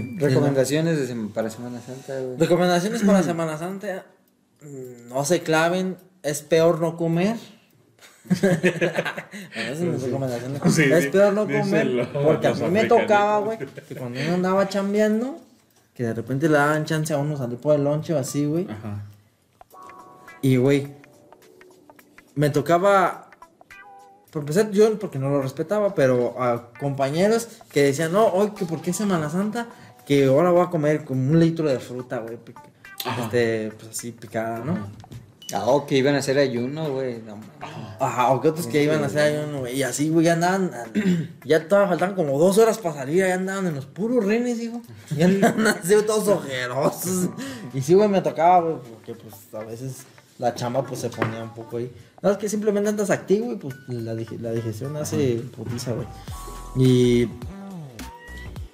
Sí. Recomendaciones de sem- para Semana Santa, güey. Recomendaciones para Semana Santa. mm, No se claven. Es peor no comer. Bueno, es mi recomendación. Sí, es sí, peor no comer. Porque a mí me tocaba, güey, que cuando uno andaba chambeando, que de repente le daban chance a uno salir por el lonche o así, güey. Ajá. Y, güey, me tocaba. Por empezar, yo porque no lo respetaba, pero a compañeros que decían, no, hoy que porque es Semana Santa, que ahora voy a comer como un litro de fruta, güey. Este, pues así picada, ¿no? Ah, o que iban a hacer ayuno, güey. No. Ajá, o que otros que iban a hacer ayuno, güey. Y así, güey, ya andaban. Ya todavía faltaban como dos horas para salir, ya andaban en los puros renes, hijo. Ya andaban así todos ojerosos. Y sí, güey, me tocaba, güey, porque pues a veces la chamba pues se ponía un poco ahí. No, es que simplemente andas activo y pues la, dig- la digestión hace putiza, güey. Y.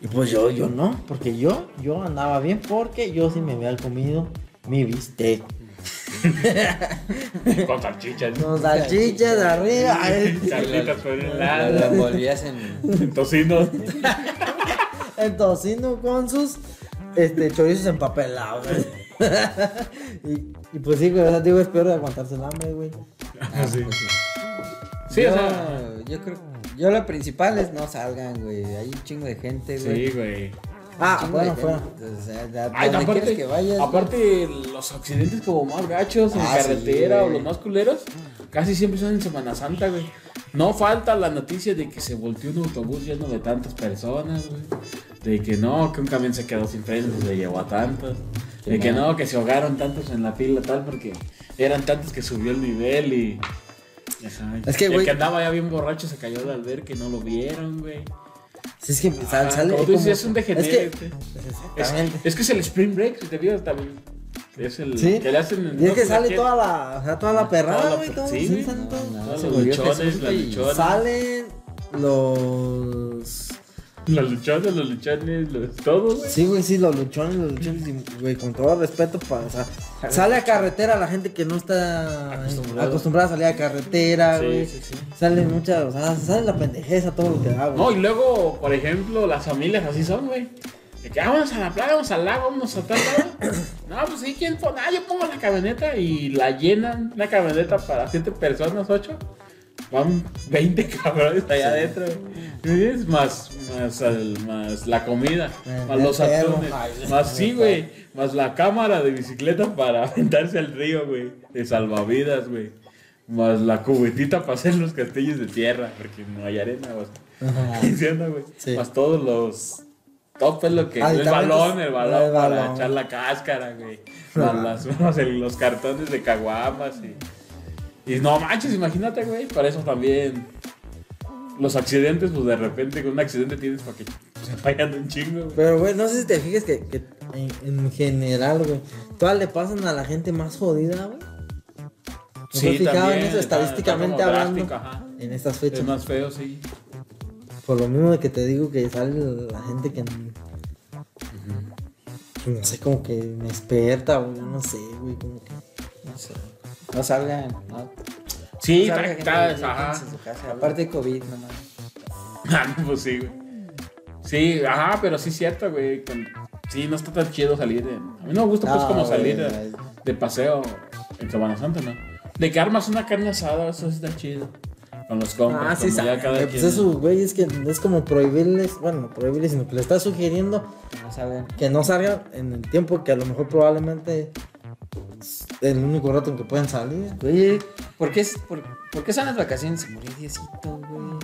Y pues yo, yo no, porque yo, yo andaba bien porque yo sí me había comido mi bistec. Con salchichas. Con salchichas de arriba. ay, Carlitas por un Lo lado. envolvías en. Tocino. El tocino con sus este, chorizos empapelados. y, y pues sí, güey, o sea, digo, es peor de aguantarse el hambre, güey. Sí. Sí, yo, o sea. yo creo. Yo lo principal es no salgan, güey. Hay un chingo de gente, güey. Sí, güey. Ah, bueno, fuera. aparte, que vayas. aparte los accidentes como más gachos en Ah, sí, carretera o los más culeros, casi siempre son en Semana Santa, güey. No falta la noticia de que se volteó un autobús lleno de tantas personas, güey. De que no, que un camión se quedó sin frenos y se llevó a tantos. De que no, que se ahogaron tantos en la fila tal porque eran tantos que subió el nivel y... Ajá. Es que, el güey- que andaba ya bien borracho se cayó al ver que no lo vieron, güey. Si es que sal- sale. como tú dices, como- es un Es que, degenerate. Es, exactamente. es que es el Spring Break, si te fijas también. Es el Sí. que le hacen en Y es que no, sale toda la, o sea, toda la perrada, Toda la güey. sí, sí. No, No, los luchones. Salen los. Los luchones, los luchones, los todos, güey. Sí, güey, sí, los luchones, los luchones, y, güey, con todo respeto, para, o sea, sale a carretera la gente que no está Acostumbrado. acostumbrada a salir a carretera, Sí, güey. sí, sí. Salen muchas, o sea, sale la pendejeza, todo lo que da, güey. No, y luego, por ejemplo, las familias así son, güey. De que "Ah, vamos a la playa, vamos al lago, vamos a tal lado. No, pues sí, ¿quién pone? Ah, yo pongo la camioneta y la llenan, una camioneta para siete personas, ocho. Van 20 cabrones allá adentro. güey. Es más, más, al- más la comida, Eh, más los atunes, Ay, más sí, güey. Más la cámara de bicicleta para aventarse al río, güey. De salvavidas, güey. Más la cubetita para hacer los castillos de tierra, porque no hay arena, güey. Sí. Más todos los. Todo pues lo que. Ah, y el balón, el balón el para echar la cáscara, güey. Más las, más el- los cartones de caguamas y. Y no manches, imagínate, güey. Para eso también. Los accidentes, pues de repente con un accidente tienes para que se vayan un chingo, güey. Pero, güey, no sé si te fijas que, que en, en general, güey, todas le pasan a la gente más jodida, güey. ¿No te has fijado en eso está- estadísticamente está hablando? En estas Es fechas. más feo, sí. Por lo mismo de que te digo que sale la gente que. No sé, como que me desperta, güey. No sé, güey. Como que. No sé. No salgan, no. Sí, está, está, ajá. en su casa. Aparte de COVID, no mames. Ah, no, pues sí, güey. Sí, ajá, pero sí es cierto, güey. con- Sí, no está tan chido salir. de- A mí no me gusta, pues, No, como güey, salir de, paseo en Semana Santa, ¿no? De que armas una carne asada, eso sí está chido. Con los compas. Ah, sí, como ya cada güey, Pues quien- eso, güey, es que es como prohibirles. Bueno, no prohibirles, sino que le estás sugiriendo No que no salgan en el tiempo que a lo mejor probablemente el único rato en que pueden salir. Oye, ¿por qué, es- por, por qué son las vacaciones? Se murió Diosito, güey.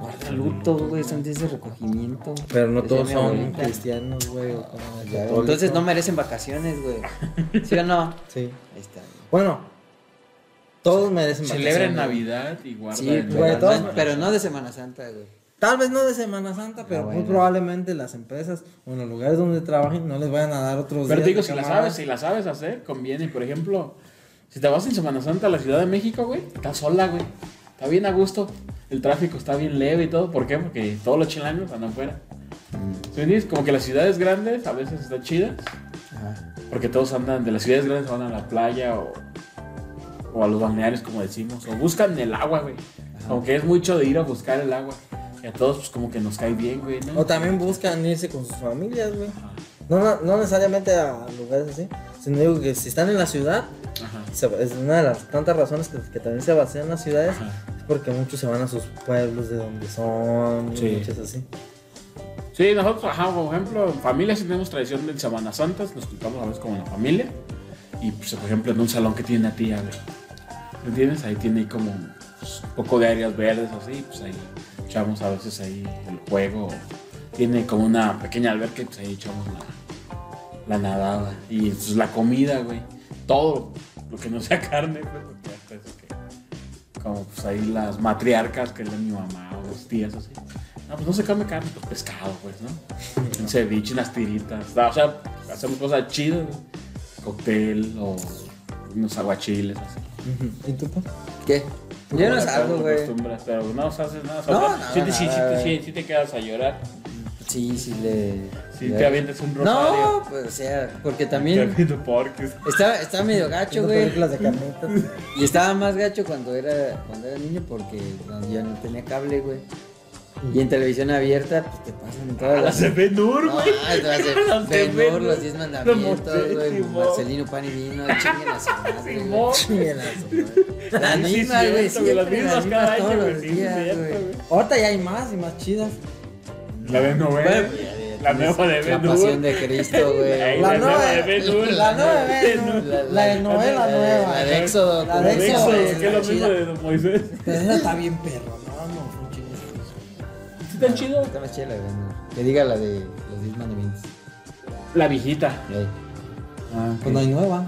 Guarda luto, güey. Son días de recogimiento. Pero no todos son abuelita. cristianos, güey. Entonces no merecen vacaciones, güey. ¿Sí o no? Sí. Ahí está. Bueno, todos merecen Celebran vacaciones. Navidad y guardan. Sí, güey, todos- pero no de Semana Santa, güey. Tal vez no de Semana Santa, pero Ah, muy bueno. probablemente las empresas o en los lugares donde trabajen no les vayan a dar otros Pero días digo, si la sabes, si la sabes hacer, conviene. Por ejemplo, si te vas en Semana Santa a la Ciudad de México, güey, está sola, güey. Está bien a gusto. El tráfico está bien leve y todo. ¿Por qué? Porque todos los chilangos andan fuera. ¿Sí me entiendes? Como que las ciudades grandes a veces están chidas. Ajá. Porque todos andan, de las ciudades grandes van a la playa o, o a los balnearios, como decimos. O buscan el agua, güey. Como que es mucho de ir a buscar el agua. Y a todos, pues como que nos cae bien, güey, ¿no? O también buscan irse con sus familias, güey. No, no, no necesariamente a lugares así, sino digo que si están en la ciudad, Ajá. se- es una de las tantas razones que, que también se vacían las ciudades, Ajá. es porque muchos se van a sus pueblos de donde son, Sí. así. Sí, nosotros, ajá, por ejemplo, en familia sí tenemos tradición de Semana Santa, nos juntamos a veces como en la familia. Y pues, por ejemplo, en un salón que tiene una tía, güey. ¿Me entiendes? Ahí tiene como pues, un poco de áreas verdes así, pues ahí echamos a veces ahí el juego. Tiene como una pequeña alberca y pues ahí echamos la, la nadada. Y pues la comida, güey. Todo lo que no sea carne, que como pues ahí las matriarcas que es mi mamá o las tías así. No, pues no se come carne, pues pescado, pues, ¿no? Un ceviche, unas tiritas. O sea, hacemos cosas chidas, güey. Cóctel o unos aguachiles, así. ¿Y tú, pa? ¿Qué? Yo no salgo, güey. acostumbras, Pero no haces nada. No, nada, sí, te- sí, sí, nada, te- sí, güey. sí te quedas a llorar. Sí, sí le. Sí le- te avientas un rosario. No, pues o sea, porque Te también porques. estaba, estaba medio gacho, güey. películas de carnitas. Y estaba más gacho cuando era, cuando era niño porque no, yo no tenía cable, güey. Y en televisión abierta, pues te pasan todas la las. No, güey. ay, te vas Las a Ben CB Hur, Nur. los 10 mandamientos, güey. Marcelino Pan y Vino, chinguen a su madre, güey. Simón. Chinguen a su madre. La misma, güey, las mismas cada año, güey. Ahorita ya hay más y más chidas. La de novela. La nueva de La Ben Hur. pasión de Cristo, güey. La la nueva de Ben. La nueva de Ben Hur. La- La de novela la nueva. La de Éxodo. La Éxodo, que es lo mismo de Moisés. Esa está bien perro, no. ¿Sí tan chido? Está más chida la de. Que diga la de los 10 mandamientos. La viejita. Ah, Pues no hay nueva.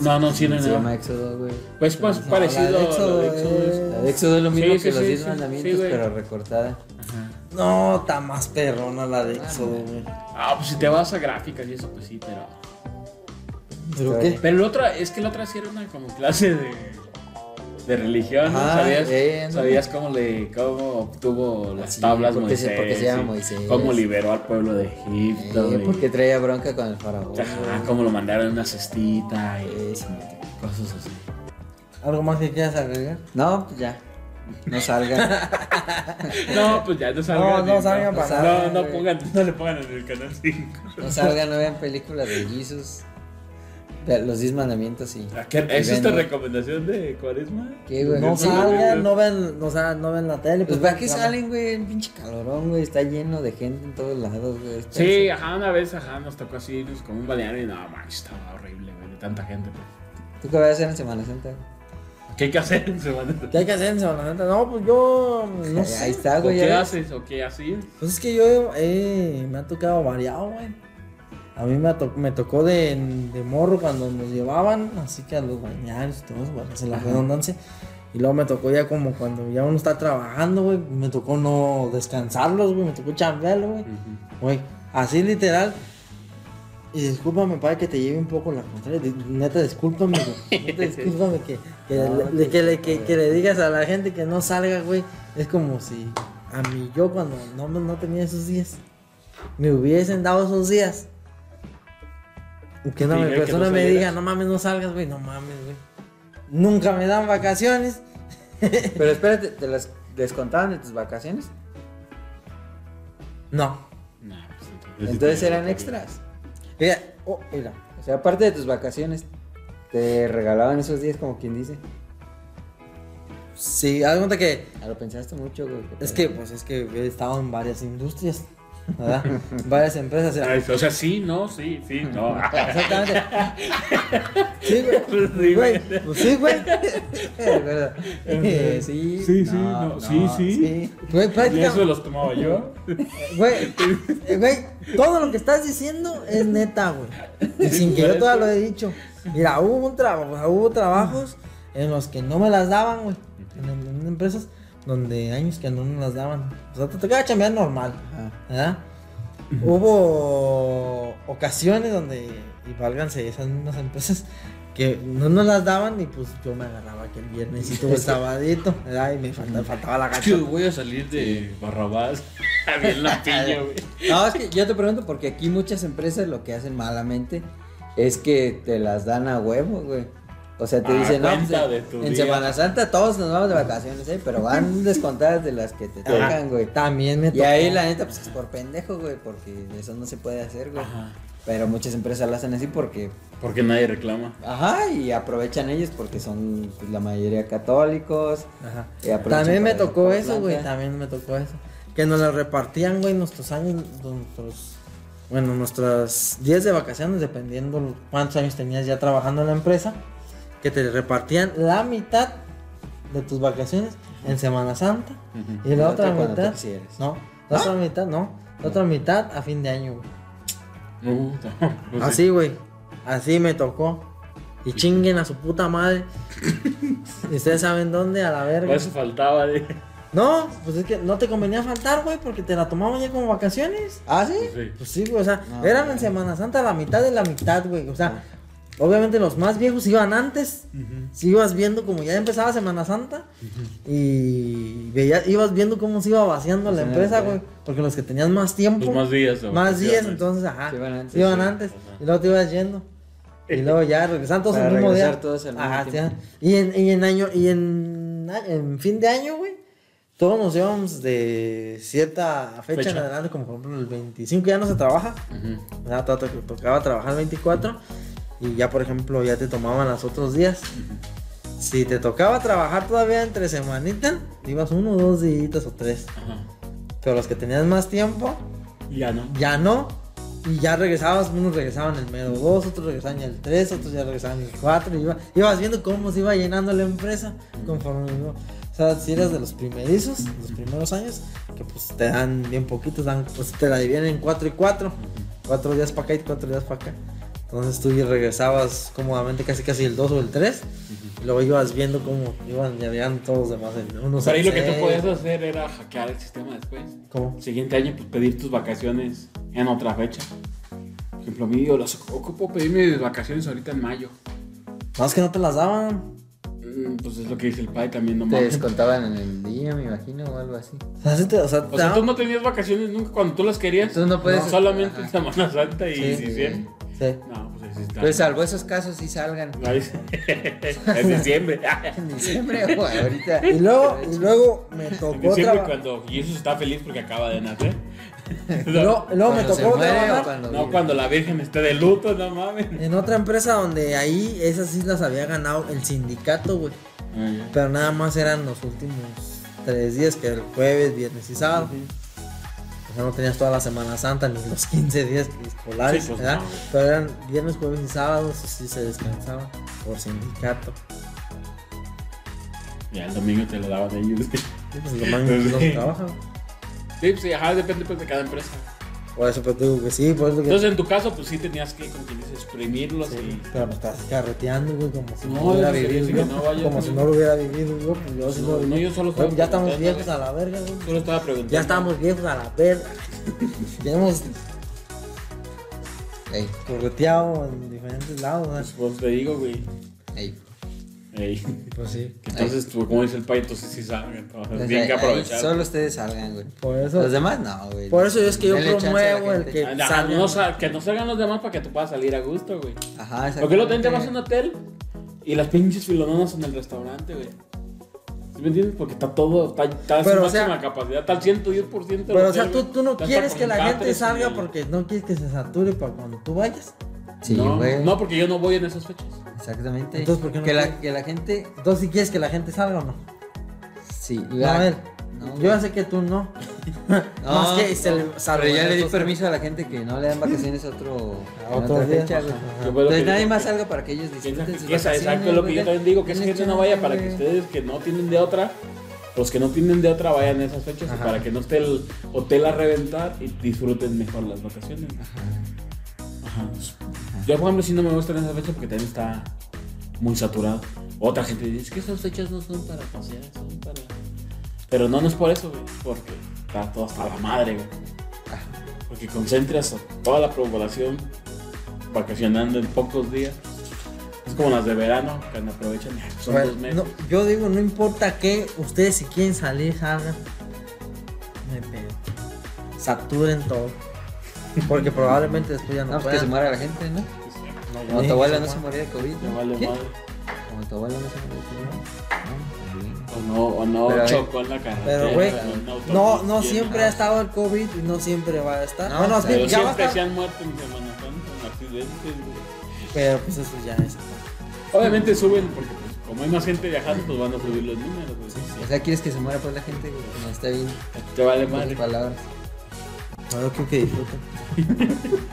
No, no, sí, no, Se no. llama Éxodo, güey. Pues más No, parecido la de a Éxodo la de Éxodo. es- La de Éxodo es lo mismo Sí, sí, que los sí, 10 sí, mandamientos, sí, güey. pero recortada. Ajá. No, está más perrona la de Éxodo, güey. Ah, pues si te vas a gráficas y eso, pues sí, pero. ¿Pero qué? Pero la otra, es que la otra sí era una como clase de. De religión, ¿no? Ajá, ¿Sabías, eh, no. ¿Sabías cómo le. cómo obtuvo las Sí, tablas porque se- Moisés? porque se llama Moisés. Cómo liberó al pueblo de Egipto. Eh, y- porque traía bronca con el faraón. Ajá, cómo lo mandaron en una cestita y Eh, sí. cosas así. ¿Algo más que quieras agregar? No, pues ya. No salgan. No, pues ya no salgan. no y salgan no, para no, no pongan, no le pongan en el canal 5. No salgan, no vean películas de Jesus. Los 10 mandamientos y. ¿Esa es ¿no? recomendación de Cuaresma? ¿Qué, güey? No salgan, güey. no ven, o sea, no ven la tele. Pues ¿para qué salen, güey? Un pinche calorón, güey. Está lleno de gente en todos lados, güey. Está- Sí, ajá, una vez, ajá, nos tocó así, irnos como un balneario y no, manches, estaba horrible, güey, de tanta gente. Pues. ¿Tú qué vas a hacer en Semana Santa? güey? ¿Qué hay que hacer en Semana Santa? ¿Qué hay que hacer en Semana Santa? No, pues yo no Ahí sé. está, ¿O güey. qué ves. haces? ¿O qué hacías? Pues es que yo eh, me ha tocado variado, güey. A mí me, to- me tocó de, de morro cuando nos llevaban, así que a los bañarios y todo eso, hacer la redundancia. Y luego me tocó ya como cuando ya uno está trabajando, güey, me tocó no descansarlos, güey, me tocó chambearlo, güey. Güey, así literal. Y discúlpame, padre, que te lleve un poco la contraria. Neta, discúlpame, güey. Neta, discúlpame que, que, No, le, que, le- te- que- que le digas a la gente que no salga, güey. Es como si a mí yo cuando no, no tenía esos días, me hubiesen dado esos días. Que una Sí, que persona no me diga, no mames, no salgas, güey, no mames, güey. Nunca me dan vacaciones. Pero espérate, ¿te las descontaban de tus vacaciones? No. No, pues, entonces, eran extras. Mira, oh, mira. O sea, aparte de tus vacaciones, te regalaban esos días como quien dice. Sí, haz de cuenta que Ah, lo pensaste mucho, güey. Es que, pues, es que he estado en varias industrias, ¿verdad? varias empresas. o sea, Ay, O sea, sí, no, sí, sí, no. exactamente. Sí, güey. Pues sí, Güey, pues sí, güey. Eh, sí, Sí, sí, no, sí, sí. Sí. Güey, Y eso prácticamente. los tomaba yo. Güey, güey, todo lo que estás diciendo es neta, güey. Y sin que yo todavía lo he dicho. Mira, hubo un trabajo, hubo trabajos en los que no me las daban, güey. En, en empresas donde años que no me las daban. O sea, te tocaba chambear normal. ¿verdad? Hubo ocasiones donde, y válganse esas mismas empresas, que no nos las daban y pues yo me agarraba aquel viernes y tuve sabadito, ¿verdad? Y me faltaba, faltaba la Es que gacha. voy a salir de Barrabás. Bien la piña, güey. No, es que yo te pregunto porque aquí muchas empresas lo que hacen malamente es que te las dan a huevo, güey. O sea, te Ah, dicen, no, pues, de tu en día. Semana Santa todos nos vamos de vacaciones, ¿eh? Pero van descontadas de las que te tocan, güey. También me Y tocó. ahí la neta, pues es por pendejo, güey, porque eso no se puede hacer, güey. Ajá. Pero muchas empresas lo hacen así porque, Porque nadie reclama. ajá, y aprovechan ellos porque son pues, la mayoría católicos. Ajá. Y También me tocó eso, güey. También me tocó eso. Que nos la repartían, güey, nuestros años, nuestros, bueno, nuestros días de vacaciones, dependiendo cuántos años tenías ya trabajando en la empresa, que te repartían la mitad de tus vacaciones en Semana Santa y la La otra mitad, no, la otra mitad, no, la otra mitad a fin de año, güey. No, sí. Así, güey. Así me tocó. Y chinguen a su puta madre. y ustedes saben dónde, a la verga. eso faltaba de. No, pues es que no te convenía faltar, güey, porque te la tomaban ya como vacaciones. ¿Ah, sí? Sí. Pues sí, güey, o sea, No, eran en Semana Santa la mitad de la mitad, güey. O sea, obviamente los más viejos iban antes. Si ibas viendo como ya empezaba Semana Santa. Y veías, ibas viendo cómo se iba vaciando la Sí, empresa, güey. Porque los que tenían más tiempo. Pues más días. de más días, entonces, ajá. Se iban antes, se iban sí. antes. Y luego te ibas yendo. Y luego ya regresaban todos Para el mismo día. todos al mismo Ajá. Y en, y en año, y en, en fin de año, güey. Todos nos íbamos de cierta fecha, Fecha. en adelante, como por ejemplo el 25 ya no se trabaja. Ujú. O sea, to- to- tocaba trabajar el 24 y ya, por ejemplo, ya te tomaban los otros días. Si te tocaba trabajar todavía entre semanita, ibas uno, dos días o tres. Pero los que tenías más tiempo, Ya no. ya no. Y ya regresabas, unos regresaban el mero 2, otros regresaban el 3, otros ya regresaban el 4. Y iba- ibas viendo cómo se iba llenando la empresa conforme iba. O sea, si eras de los primerizos, los primeros años, que pues te dan bien poquitos, dan, pues te la dividen en 4 y 4. 4 días para acá y 4 días para acá. Entonces tú ya regresabas cómodamente casi casi el 2 o el 3. Y luego ibas viendo cómo iban llegando todos los demás. el uno Por ahí lo que tú podías hacer era hackear el sistema después. ¿Cómo? El siguiente año, pues pedir tus vacaciones en otra fecha. Por ejemplo, a mí yo las ocupo pedir mis vacaciones ahorita en mayo. No, es que no te las daban. Mm, Pues es lo que dice el padre también, no Te descontaban en el día, me imagino, o algo así. O sea, sí te- o sea, O sea, tú no tenías vacaciones nunca cuando tú las querías. Tú no puedes- solamente Ajá. en Semana Santa y Sí. diciembre. Sí. No, pues ahí sí está. Pues salvo esos casos sí salgan. En diciembre. En diciembre o ahorita. Y luego, y luego me En tocó diciembre trabajar. cuando Jesús está feliz porque acaba de nacer. Luego, luego me tocó muere cuando No vive. cuando la Virgen esté de luto, no mames. en otra empresa donde ahí esas sí las había ganado el sindicato, güey. Ah. Pero nada más eran los últimos tres días, que era el jueves, viernes y sábado. No tenías toda la Semana Santa ni los 15 días escolares, Sí, pues, ¿verdad? no. Pero eran viernes, jueves y sábados, sí se descansaba por sindicato. Ya el domingo te lo daban ellos. Sí, pues lo más no se trabaja. Sí, pues ajá, depende pues de cada empresa. Por eso pues digo que sí, por eso que... Entonces en tu caso, pues sí tenías que, como quien dice, exprimirlos y. Pero me estás carreteando, güey, como si no, hubiera sí, vivido sí, no vaya, como pues, si no. lo hubiera vivido yo, pues yo sí No, no, yo solo estaba Güey, Ya estamos viejos a la verga, güey. Solo estaba preguntando. Ya estamos viejos a la verga. ya hemos Ey, correteado en diferentes lados, Pues, ¿no? pues te digo, güey. ey. Ey. Pues sí. Entonces, tú, como dice el país, entonces sí salgan. entonces, Pues bien ahí- que ahí aprovechar. Solo ustedes salgan, güey. Por eso, Los demás no, güey. por eso es que yo promuevo el que Ah, salgan. no sal- que no salgan los demás para que tú puedas salir a gusto, güey. Ajá, Porque luego también te vas a un hotel y las pinches filononas en el restaurante, güey. ¿Sí me entiendes? Porque está todo, está, está a su Pero, o sea- máxima capacidad, está al 110%. del Pero o sea, tú, tú no quieres que la gente salga porque no quieres que se sature para cuando tú vayas. Sí, no, güey. no, porque yo no voy en esas fechas. Exactamente. Entonces, ¿por qué no que, la, que la gente. Entonces, si quieres que la gente salga o no. Sí, la- a ver. no, yo ya sé que tú no. No, Más que se le no, salvo Pero ya le di permiso a la gente que no le dan vacaciones a otro, A otra fecha, Entonces nadie digo, más salga para que ellos disfruten que sus vacaciones. exacto es lo que yo también digo, que esa Denle gente no vaya para que ustedes que no tienen de otra, los que no tienen de otra vayan a esas fechas y Ajá. para que no esté el hotel a reventar y disfruten mejor las vacaciones. Ajá. Yo, por ejemplo, sí no me gusta en esa fecha porque también está muy saturado. Otra gente dice "Es que esas fechas no son para pasear, son para. Pero no, no es por eso, güey, porque está todo hasta la madre, güey. Porque concentras a toda la población vacacionando en pocos días. Es como las de verano, que no aprovechan, son Bueno, dos meses. no, yo digo, no importa qué, ustedes si quieren salir, salgan. Me pedo. Saturen todo. Porque probablemente después ya no, No, pues que se muera la gente, ¿no? No, Como tu abuela no se moría de COVID. ¿no? vale ¿Qué? madre. Como tu abuelo no se primero. No, también. O no, o no Pero, chocó en la carretera. Pero, güey, no, no siempre ha estado el COVID y no siempre va a estar. No, bueno, pero sí, Pero ya va a siempre se han muerto en Semana Santa en accidentes, güey. Pero pues eso ya es. Obviamente suben porque pues, como hay más gente viajando, pues van a subir los números, güey. Sí, O sea, ¿quieres que se muera por la gente? güey? No, está bien. Te vale Con madre. palabras. Ahora creo que disfruten.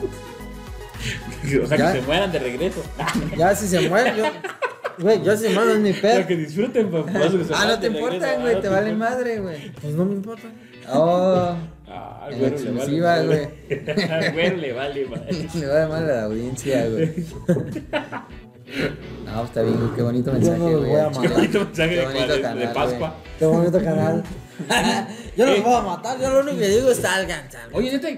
O sea, Ya. que se mueran de regreso. Ya si se muere, yo. Güey, yo si no es mi pedo. que disfruten, pues, que se Ah, no te importa, regreso. güey. Ah, Te vale importa. madre, güey. Pues no me importa. Oh, Ah, le vale. exclusiva, madre. Al güero le vale, madre. le va de mal a la audiencia, güey. No, está bien, güey. Qué bonito mensaje, güey. Qué bonito mensaje Qué de, bonito de- de canal, Pascua. Qué bonito canal. Yo los voy a matar, yo lo único que digo es salgan, salgan. Oye, neta,